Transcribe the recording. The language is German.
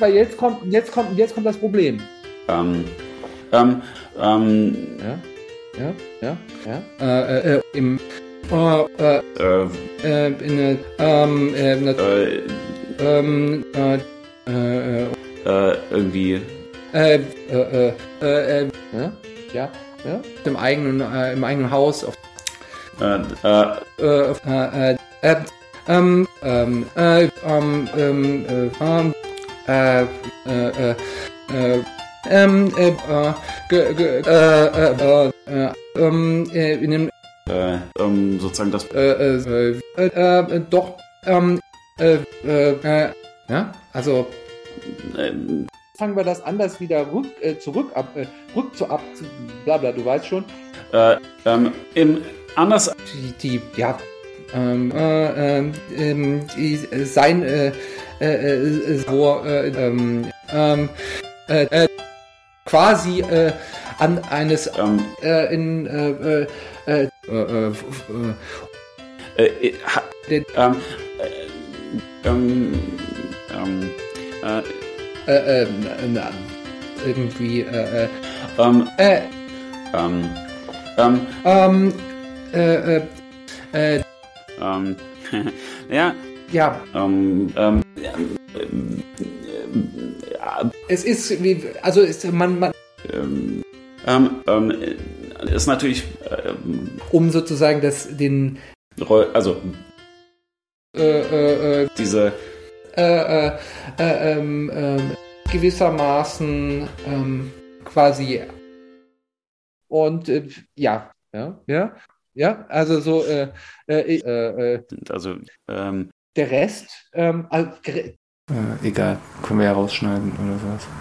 Weil jetzt kommt, jetzt kommt, jetzt kommt das Problem. Ähm, ähm, ähm, Ja, ja, ja, ja. Äh, äh, im, äh, äh, äh, äh, in ähm, äh, äh, ähm, äh, äh, äh, irgendwie, äh, äh, äh, äh, äh, ja, ja, im eigenen, äh, im eigenen Haus, auf, äh, äh, äh, äh, äh, äh, ähm, ähm, äh, ähm, ähm, äh, ähm, äh, äh, äh, äh, ähm, äh, äh, ge, ge, äh, äh, äh, äh, ähm, äh, in dem, äh, ähm, sozusagen das, äh, äh, äh, äh, äh, doch, ähm, äh, äh, äh, ja, also, ähm, fangen wir das anders wieder rück, äh, zurück ab, äh, rück zu ab, zu, bla bla, du weißt schon. äh, ähm, im, anders, Die, die ja, ähm, äh, ähm, ähm, äh, sein, äh, äh, äh, so, äh, ähm, ähm, äh, äh, quasi, äh, an eines, ähm, äh, in, äh, äh, äh, äh, äh, äh, äh, ha, Den- ähm, äh, ähm, ähm, äh, äh, äh, na, irgendwie, äh, äh, ähm, äh, ähm, ähm, ähm, äh, äh, äh, ähm, ja, ja, ähm, ähm, ja, es ist, wie, also ist, man, man, ähm, ähm, ähm, ist natürlich, um sozusagen das, den, also äh, äh, äh, diese, äh, äh, äh, gewissermaßen quasi und ja, ja, ja, ja, also so äh, äh, äh, äh, also, ähm, der Rest, ähm, also, Äh, egal, können wir ja rausschneiden oder was.